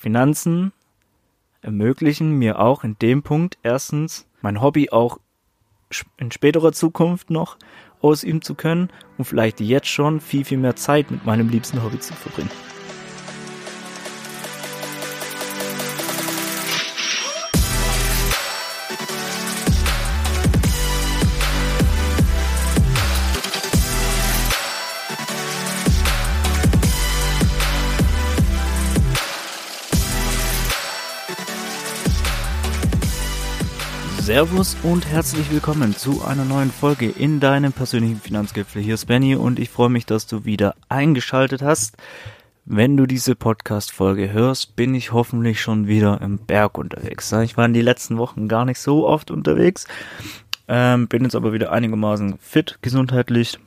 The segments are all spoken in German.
Finanzen ermöglichen mir auch in dem Punkt erstens mein Hobby auch in späterer Zukunft noch ausüben zu können und vielleicht jetzt schon viel, viel mehr Zeit mit meinem liebsten Hobby zu verbringen. Servus und herzlich willkommen zu einer neuen Folge in deinem persönlichen Finanzgipfel. Hier ist Benny und ich freue mich, dass du wieder eingeschaltet hast. Wenn du diese Podcast-Folge hörst, bin ich hoffentlich schon wieder im Berg unterwegs. Ich war in den letzten Wochen gar nicht so oft unterwegs, ähm, bin jetzt aber wieder einigermaßen fit gesundheitlich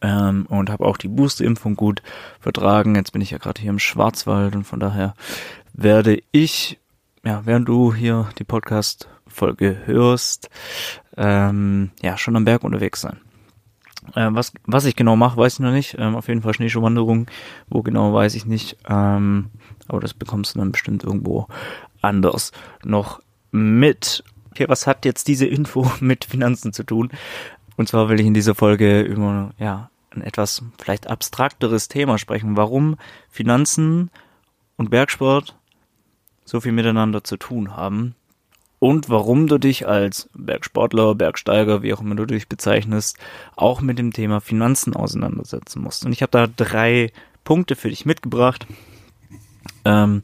ähm, und habe auch die Booster-Impfung gut vertragen. Jetzt bin ich ja gerade hier im Schwarzwald und von daher werde ich, ja, während du hier die Podcast Folge hörst, ähm, ja, schon am Berg unterwegs sein. Äh, was, was ich genau mache, weiß ich noch nicht. Ähm, auf jeden Fall Schneeschuhwanderung. Wo genau, weiß ich nicht. Ähm, aber das bekommst du dann bestimmt irgendwo anders noch mit. Okay, was hat jetzt diese Info mit Finanzen zu tun? Und zwar will ich in dieser Folge über, ja, ein etwas vielleicht abstrakteres Thema sprechen. Warum Finanzen und Bergsport so viel miteinander zu tun haben und warum du dich als Bergsportler, Bergsteiger, wie auch immer du dich bezeichnest, auch mit dem Thema Finanzen auseinandersetzen musst. Und ich habe da drei Punkte für dich mitgebracht, ähm,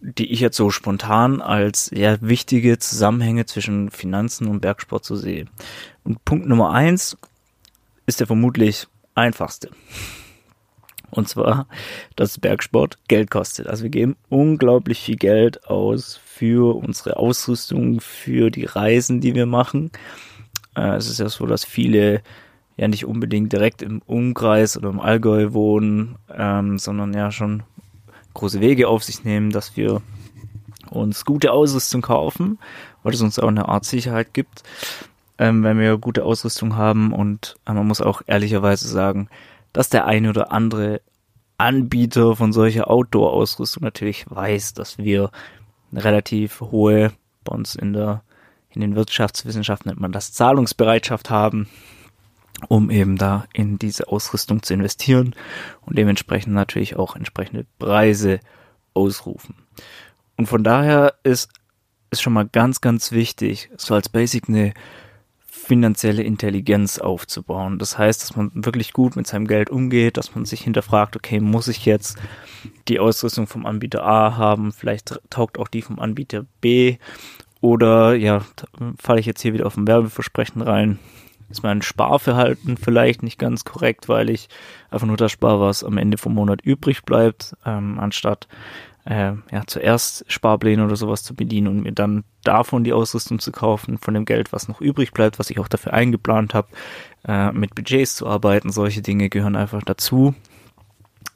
die ich jetzt so spontan als ja, wichtige Zusammenhänge zwischen Finanzen und Bergsport so sehe. Und Punkt Nummer eins ist der vermutlich einfachste. Und zwar, dass Bergsport Geld kostet. Also wir geben unglaublich viel Geld aus für unsere Ausrüstung, für die Reisen, die wir machen. Äh, es ist ja so, dass viele ja nicht unbedingt direkt im Umkreis oder im Allgäu wohnen, ähm, sondern ja schon große Wege auf sich nehmen, dass wir uns gute Ausrüstung kaufen, weil es uns auch eine Art Sicherheit gibt, ähm, wenn wir gute Ausrüstung haben. Und äh, man muss auch ehrlicherweise sagen, dass der eine oder andere Anbieter von solcher Outdoor-Ausrüstung natürlich weiß, dass wir eine relativ hohe, bei uns in der, in den Wirtschaftswissenschaften nennt man das Zahlungsbereitschaft haben, um eben da in diese Ausrüstung zu investieren und dementsprechend natürlich auch entsprechende Preise ausrufen. Und von daher ist, ist schon mal ganz, ganz wichtig, so als Basic eine finanzielle Intelligenz aufzubauen. Das heißt, dass man wirklich gut mit seinem Geld umgeht, dass man sich hinterfragt, okay, muss ich jetzt die Ausrüstung vom Anbieter A haben, vielleicht taugt auch die vom Anbieter B oder ja, falle ich jetzt hier wieder auf ein Werbeversprechen rein. Ist mein Sparverhalten vielleicht nicht ganz korrekt, weil ich einfach nur das spare, was am Ende vom Monat übrig bleibt, ähm, anstatt äh, ja, zuerst Sparpläne oder sowas zu bedienen und mir dann davon die Ausrüstung zu kaufen, von dem Geld, was noch übrig bleibt, was ich auch dafür eingeplant habe, äh, mit Budgets zu arbeiten. Solche Dinge gehören einfach dazu.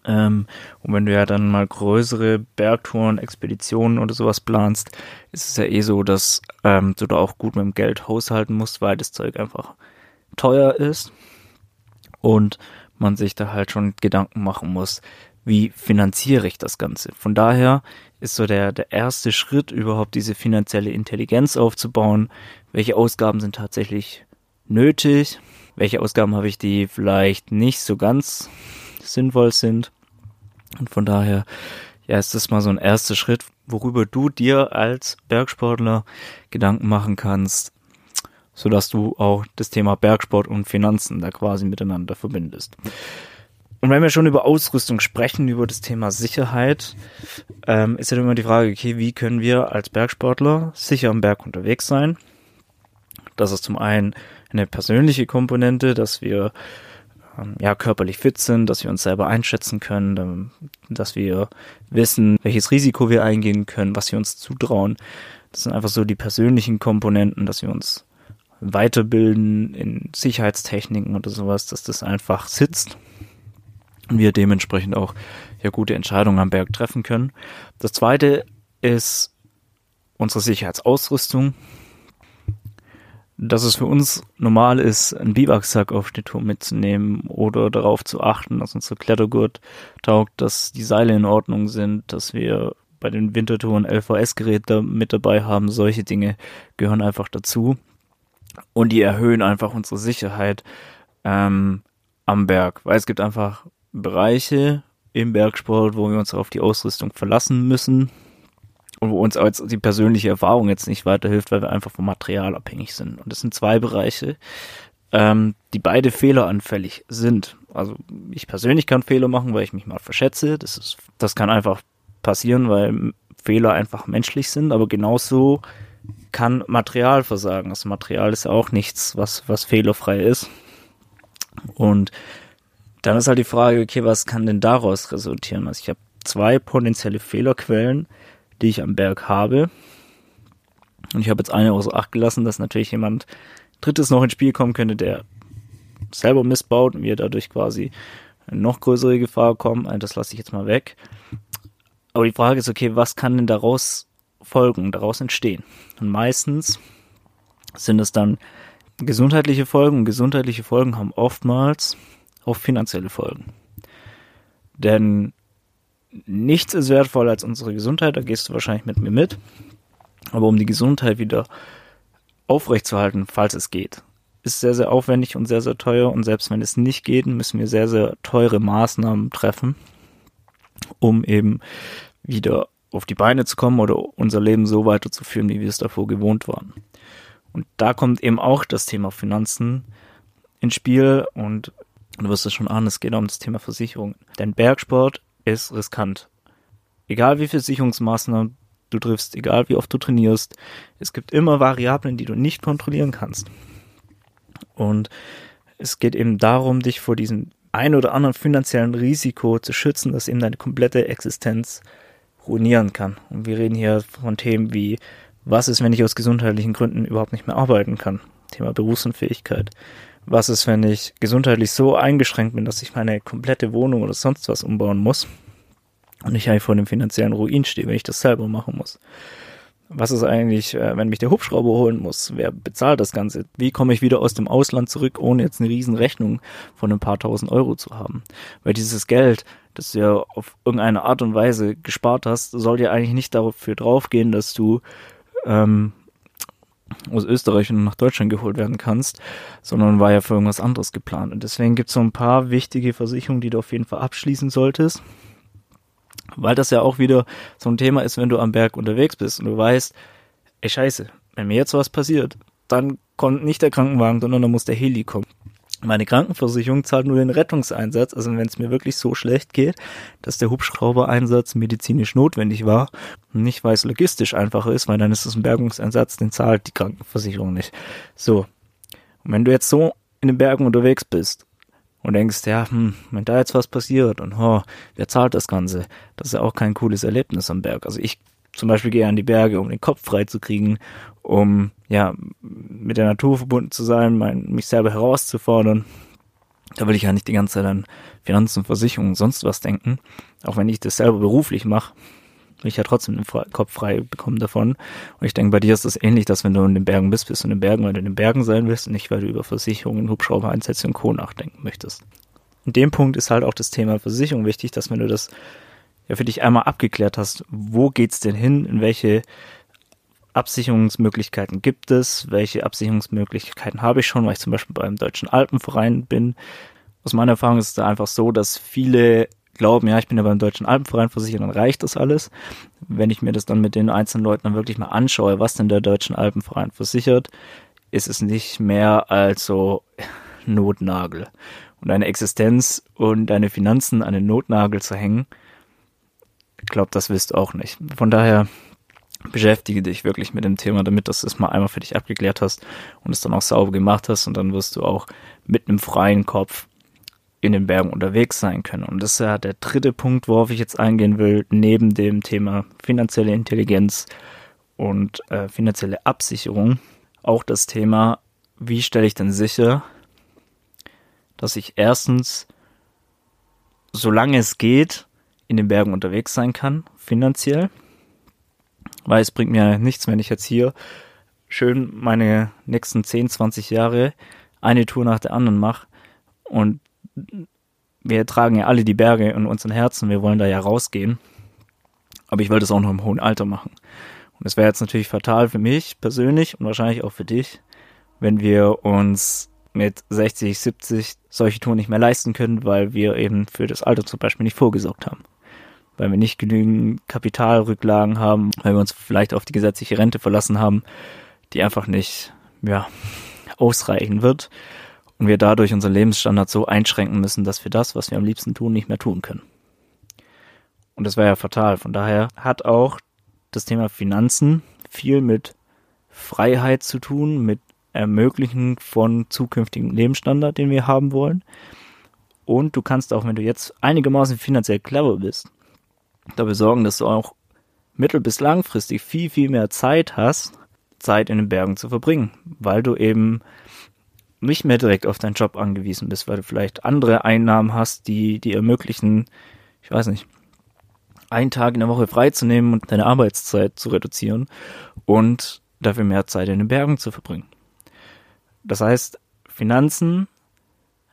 Ähm, und wenn du ja dann mal größere Bergtouren, Expeditionen oder sowas planst, ist es ja eh so, dass ähm, du da auch gut mit dem Geld haushalten musst, weil das Zeug einfach teuer ist und man sich da halt schon Gedanken machen muss, wie finanziere ich das Ganze? Von daher ist so der, der erste Schritt, überhaupt diese finanzielle Intelligenz aufzubauen. Welche Ausgaben sind tatsächlich nötig? Welche Ausgaben habe ich, die vielleicht nicht so ganz sinnvoll sind? Und von daher, ja, ist das mal so ein erster Schritt, worüber du dir als Bergsportler Gedanken machen kannst, sodass du auch das Thema Bergsport und Finanzen da quasi miteinander verbindest. Und wenn wir schon über Ausrüstung sprechen, über das Thema Sicherheit, ähm, ist ja immer die Frage, okay, wie können wir als Bergsportler sicher am Berg unterwegs sein? Das ist zum einen eine persönliche Komponente, dass wir ähm, ja körperlich fit sind, dass wir uns selber einschätzen können, ähm, dass wir wissen, welches Risiko wir eingehen können, was wir uns zutrauen. Das sind einfach so die persönlichen Komponenten, dass wir uns weiterbilden in Sicherheitstechniken oder sowas, dass das einfach sitzt wir dementsprechend auch ja gute Entscheidungen am Berg treffen können. Das zweite ist unsere Sicherheitsausrüstung. dass es für uns normal ist, einen Biwaksack auf die Tour mitzunehmen oder darauf zu achten, dass unser Klettergurt taugt, dass die Seile in Ordnung sind, dass wir bei den Wintertouren LVS-Geräte mit dabei haben. Solche Dinge gehören einfach dazu. Und die erhöhen einfach unsere Sicherheit ähm, am Berg. Weil es gibt einfach Bereiche im Bergsport, wo wir uns auf die Ausrüstung verlassen müssen und wo uns als die persönliche Erfahrung jetzt nicht weiterhilft, weil wir einfach vom Material abhängig sind. Und das sind zwei Bereiche, ähm, die beide fehleranfällig sind. Also ich persönlich kann Fehler machen, weil ich mich mal verschätze. Das ist, das kann einfach passieren, weil Fehler einfach menschlich sind, aber genauso kann Material versagen. Das Material ist auch nichts, was, was fehlerfrei ist. Und dann ist halt die Frage, okay, was kann denn daraus resultieren? Also ich habe zwei potenzielle Fehlerquellen, die ich am Berg habe. Und ich habe jetzt eine außer Acht gelassen, dass natürlich jemand Drittes noch ins Spiel kommen könnte, der selber missbaut und wir dadurch quasi noch größere Gefahr kommen. Also das lasse ich jetzt mal weg. Aber die Frage ist, okay, was kann denn daraus folgen, daraus entstehen? Und meistens sind es dann gesundheitliche Folgen. Und gesundheitliche Folgen haben oftmals auch finanzielle Folgen. Denn nichts ist wertvoller als unsere Gesundheit, da gehst du wahrscheinlich mit mir mit. Aber um die Gesundheit wieder aufrechtzuerhalten, falls es geht, ist sehr, sehr aufwendig und sehr, sehr teuer. Und selbst wenn es nicht geht, müssen wir sehr, sehr teure Maßnahmen treffen, um eben wieder auf die Beine zu kommen oder unser Leben so weiterzuführen, wie wir es davor gewohnt waren. Und da kommt eben auch das Thema Finanzen ins Spiel und du wirst es schon ahnen, es geht um das Thema Versicherung. Denn Bergsport ist riskant. Egal wie viele Sicherungsmaßnahmen du triffst, egal wie oft du trainierst, es gibt immer Variablen, die du nicht kontrollieren kannst. Und es geht eben darum, dich vor diesem ein oder anderen finanziellen Risiko zu schützen, das eben deine komplette Existenz ruinieren kann. Und wir reden hier von Themen wie, was ist, wenn ich aus gesundheitlichen Gründen überhaupt nicht mehr arbeiten kann? Thema Berufsunfähigkeit. Was ist, wenn ich gesundheitlich so eingeschränkt bin, dass ich meine komplette Wohnung oder sonst was umbauen muss und ich eigentlich vor dem finanziellen Ruin stehe, wenn ich das selber machen muss? Was ist eigentlich, äh, wenn mich der Hubschrauber holen muss? Wer bezahlt das Ganze? Wie komme ich wieder aus dem Ausland zurück, ohne jetzt eine riesen Rechnung von ein paar tausend Euro zu haben? Weil dieses Geld, das du ja auf irgendeine Art und Weise gespart hast, soll ja eigentlich nicht dafür draufgehen, dass du ähm, aus Österreich und nach Deutschland geholt werden kannst, sondern war ja für irgendwas anderes geplant. Und deswegen gibt es so ein paar wichtige Versicherungen, die du auf jeden Fall abschließen solltest. Weil das ja auch wieder so ein Thema ist, wenn du am Berg unterwegs bist und du weißt, ey scheiße, wenn mir jetzt was passiert, dann kommt nicht der Krankenwagen, sondern dann muss der Heli kommen. Meine Krankenversicherung zahlt nur den Rettungseinsatz, also wenn es mir wirklich so schlecht geht, dass der Hubschraubereinsatz medizinisch notwendig war nicht, weil es logistisch einfacher ist, weil dann ist es ein Bergungseinsatz, den zahlt die Krankenversicherung nicht. So. Und wenn du jetzt so in den Bergen unterwegs bist und denkst, ja, hm, wenn da jetzt was passiert und oh, wer zahlt das Ganze? Das ist ja auch kein cooles Erlebnis am Berg. Also ich zum Beispiel gehe an die Berge, um den Kopf frei zu kriegen, um ja mit der Natur verbunden zu sein, mein, mich selber herauszufordern. Da will ich ja nicht die ganze Zeit an Finanzen, Versicherungen, sonst was denken. Auch wenn ich das selber beruflich mache, will ich ja trotzdem den Kopf frei bekommen davon. Und ich denke, bei dir ist das ähnlich, dass wenn du in den Bergen bist, bist du in den Bergen, weil du in den Bergen sein willst und nicht, weil du über Versicherungen, Hubschrauber, Einsätze und Co. nachdenken möchtest. In dem Punkt ist halt auch das Thema Versicherung wichtig, dass wenn du das ja für dich einmal abgeklärt hast, wo geht's denn hin, in welche Absicherungsmöglichkeiten gibt es, welche Absicherungsmöglichkeiten habe ich schon, weil ich zum Beispiel beim Deutschen Alpenverein bin. Aus meiner Erfahrung ist es da einfach so, dass viele glauben, ja, ich bin ja beim Deutschen Alpenverein versichert, dann reicht das alles. Wenn ich mir das dann mit den einzelnen Leuten dann wirklich mal anschaue, was denn der Deutschen Alpenverein versichert, ist es nicht mehr als so Notnagel. Und deine Existenz und deine Finanzen an den Notnagel zu hängen, ich glaube, das willst du auch nicht. Von daher beschäftige dich wirklich mit dem Thema, damit du es mal einmal für dich abgeklärt hast und es dann auch sauber gemacht hast und dann wirst du auch mit einem freien Kopf in den Bergen unterwegs sein können. Und das ist ja der dritte Punkt, worauf ich jetzt eingehen will, neben dem Thema finanzielle Intelligenz und äh, finanzielle Absicherung. Auch das Thema, wie stelle ich denn sicher, dass ich erstens, solange es geht, in den Bergen unterwegs sein kann, finanziell. Weil es bringt mir nichts, wenn ich jetzt hier schön meine nächsten 10, 20 Jahre eine Tour nach der anderen mache und wir tragen ja alle die Berge in unseren Herzen, wir wollen da ja rausgehen. Aber ich wollte es auch noch im hohen Alter machen. Und es wäre jetzt natürlich fatal für mich persönlich und wahrscheinlich auch für dich, wenn wir uns mit 60, 70 solche Touren nicht mehr leisten können, weil wir eben für das Alter zum Beispiel nicht vorgesorgt haben. Weil wir nicht genügend Kapitalrücklagen haben, weil wir uns vielleicht auf die gesetzliche Rente verlassen haben, die einfach nicht, ja, ausreichen wird und wir dadurch unseren Lebensstandard so einschränken müssen, dass wir das, was wir am liebsten tun, nicht mehr tun können. Und das wäre ja fatal. Von daher hat auch das Thema Finanzen viel mit Freiheit zu tun, mit Ermöglichen von zukünftigen Lebensstandard, den wir haben wollen. Und du kannst auch, wenn du jetzt einigermaßen finanziell clever bist, dafür sorgen, dass du auch mittel- bis langfristig viel, viel mehr Zeit hast, Zeit in den Bergen zu verbringen, weil du eben nicht mehr direkt auf deinen Job angewiesen bist, weil du vielleicht andere Einnahmen hast, die die ermöglichen, ich weiß nicht, einen Tag in der Woche freizunehmen und deine Arbeitszeit zu reduzieren und dafür mehr Zeit in den Bergen zu verbringen. Das heißt, Finanzen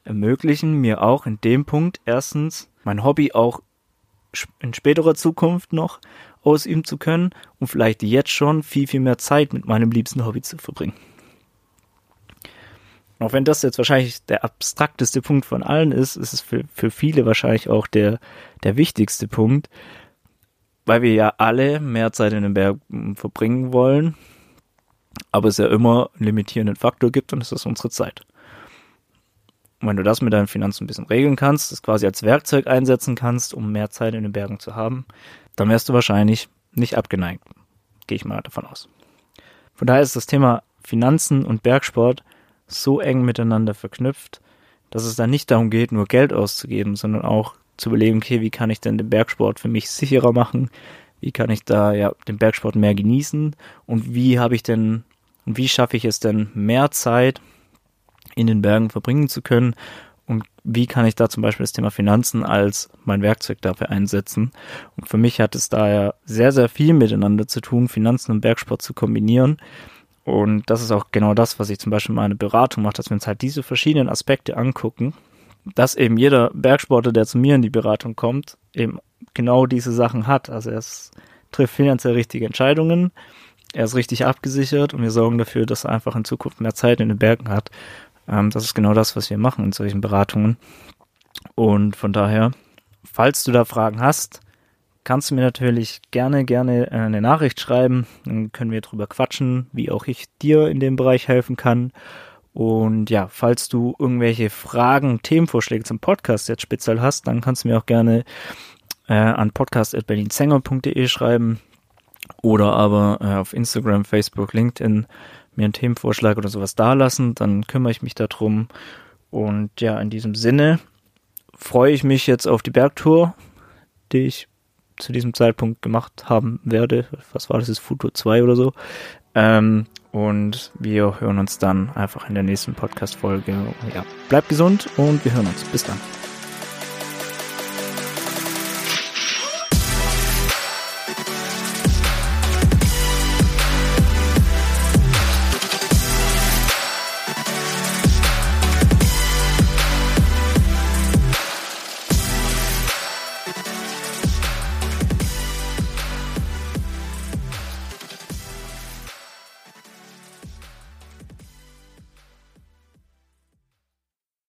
ermöglichen mir auch in dem Punkt erstens mein Hobby auch in späterer Zukunft noch ausüben zu können und vielleicht jetzt schon viel, viel mehr Zeit mit meinem liebsten Hobby zu verbringen. auch wenn das jetzt wahrscheinlich der abstrakteste Punkt von allen ist, ist es für, für viele wahrscheinlich auch der, der wichtigste Punkt, weil wir ja alle mehr Zeit in den Bergen verbringen wollen, aber es ja immer einen limitierenden Faktor gibt und das ist unsere Zeit. Und wenn du das mit deinen Finanzen ein bisschen regeln kannst, das quasi als Werkzeug einsetzen kannst, um mehr Zeit in den Bergen zu haben, dann wärst du wahrscheinlich nicht abgeneigt. Gehe ich mal davon aus. Von daher ist das Thema Finanzen und Bergsport so eng miteinander verknüpft, dass es da nicht darum geht, nur Geld auszugeben, sondern auch zu überlegen, okay, wie kann ich denn den Bergsport für mich sicherer machen? Wie kann ich da ja den Bergsport mehr genießen? Und wie habe ich denn, und wie schaffe ich es denn, mehr Zeit in den Bergen verbringen zu können? Und wie kann ich da zum Beispiel das Thema Finanzen als mein Werkzeug dafür einsetzen? Und für mich hat es da ja sehr, sehr viel miteinander zu tun, Finanzen und Bergsport zu kombinieren. Und das ist auch genau das, was ich zum Beispiel in meiner Beratung mache, dass wir uns halt diese verschiedenen Aspekte angucken dass eben jeder Bergsportler, der zu mir in die Beratung kommt, eben genau diese Sachen hat. Also er ist, trifft finanziell richtige Entscheidungen, er ist richtig abgesichert und wir sorgen dafür, dass er einfach in Zukunft mehr Zeit in den Bergen hat. Ähm, das ist genau das, was wir machen in solchen Beratungen. Und von daher, falls du da Fragen hast, kannst du mir natürlich gerne, gerne äh, eine Nachricht schreiben. Dann können wir drüber quatschen, wie auch ich dir in dem Bereich helfen kann. Und ja, falls du irgendwelche Fragen, Themenvorschläge zum Podcast jetzt speziell hast, dann kannst du mir auch gerne äh, an podcast.berlinsänger.de schreiben oder aber äh, auf Instagram, Facebook, LinkedIn mir einen Themenvorschlag oder sowas dalassen. Dann kümmere ich mich darum. Und ja, in diesem Sinne freue ich mich jetzt auf die Bergtour, die ich zu diesem Zeitpunkt gemacht haben werde. Was war das? Ist Futur 2 oder so. Ähm, und wir hören uns dann einfach in der nächsten Podcast-Folge. Ja, bleibt gesund und wir hören uns. Bis dann.